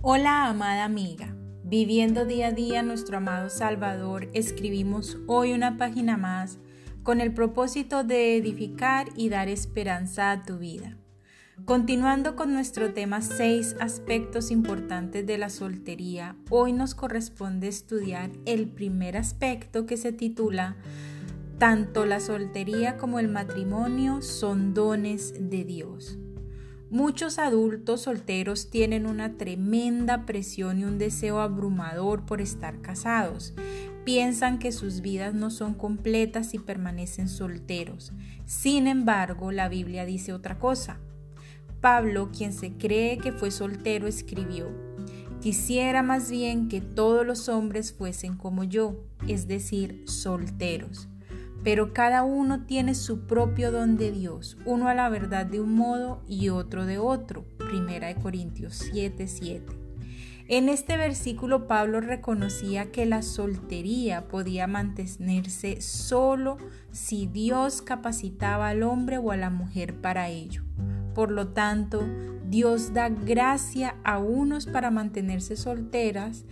Hola amada amiga, viviendo día a día nuestro amado Salvador, escribimos hoy una página más con el propósito de edificar y dar esperanza a tu vida. Continuando con nuestro tema 6 aspectos importantes de la soltería, hoy nos corresponde estudiar el primer aspecto que se titula Tanto la soltería como el matrimonio son dones de Dios. Muchos adultos solteros tienen una tremenda presión y un deseo abrumador por estar casados. Piensan que sus vidas no son completas si permanecen solteros. Sin embargo, la Biblia dice otra cosa. Pablo, quien se cree que fue soltero, escribió, Quisiera más bien que todos los hombres fuesen como yo, es decir, solteros pero cada uno tiene su propio don de Dios, uno a la verdad de un modo y otro de otro. Primera de Corintios 7, 7. En este versículo Pablo reconocía que la soltería podía mantenerse solo si Dios capacitaba al hombre o a la mujer para ello. Por lo tanto, Dios da gracia a unos para mantenerse solteras,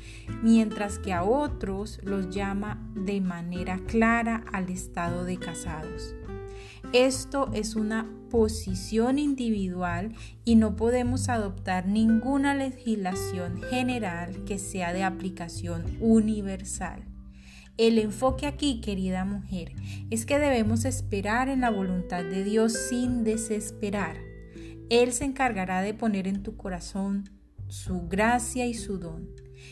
mientras que a otros los llama de manera clara al estado de casados. Esto es una posición individual y no podemos adoptar ninguna legislación general que sea de aplicación universal. El enfoque aquí, querida mujer, es que debemos esperar en la voluntad de Dios sin desesperar. Él se encargará de poner en tu corazón su gracia y su don.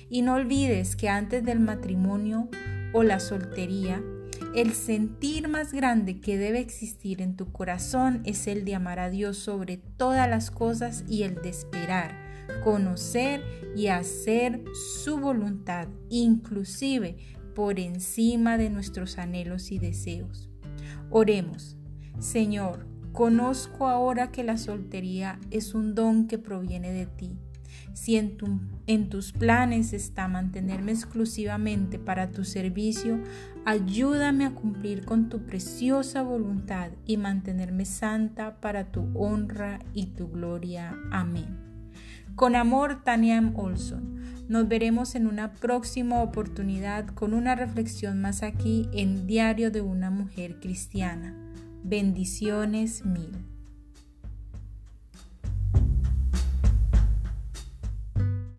Y no olvides que antes del matrimonio o la soltería, el sentir más grande que debe existir en tu corazón es el de amar a Dios sobre todas las cosas y el de esperar, conocer y hacer su voluntad, inclusive por encima de nuestros anhelos y deseos. Oremos, Señor, Conozco ahora que la soltería es un don que proviene de ti. Si en, tus planes está mantenerme exclusivamente para tu servicio, ayúdame a cumplir con tu preciosa voluntad y mantenerme santa para tu honra y tu gloria. Amén. Con amor, Tania M. Olson. Nos veremos en una próxima oportunidad con una reflexión más aquí en Diario de una Mujer Cristiana. Bendiciones mil.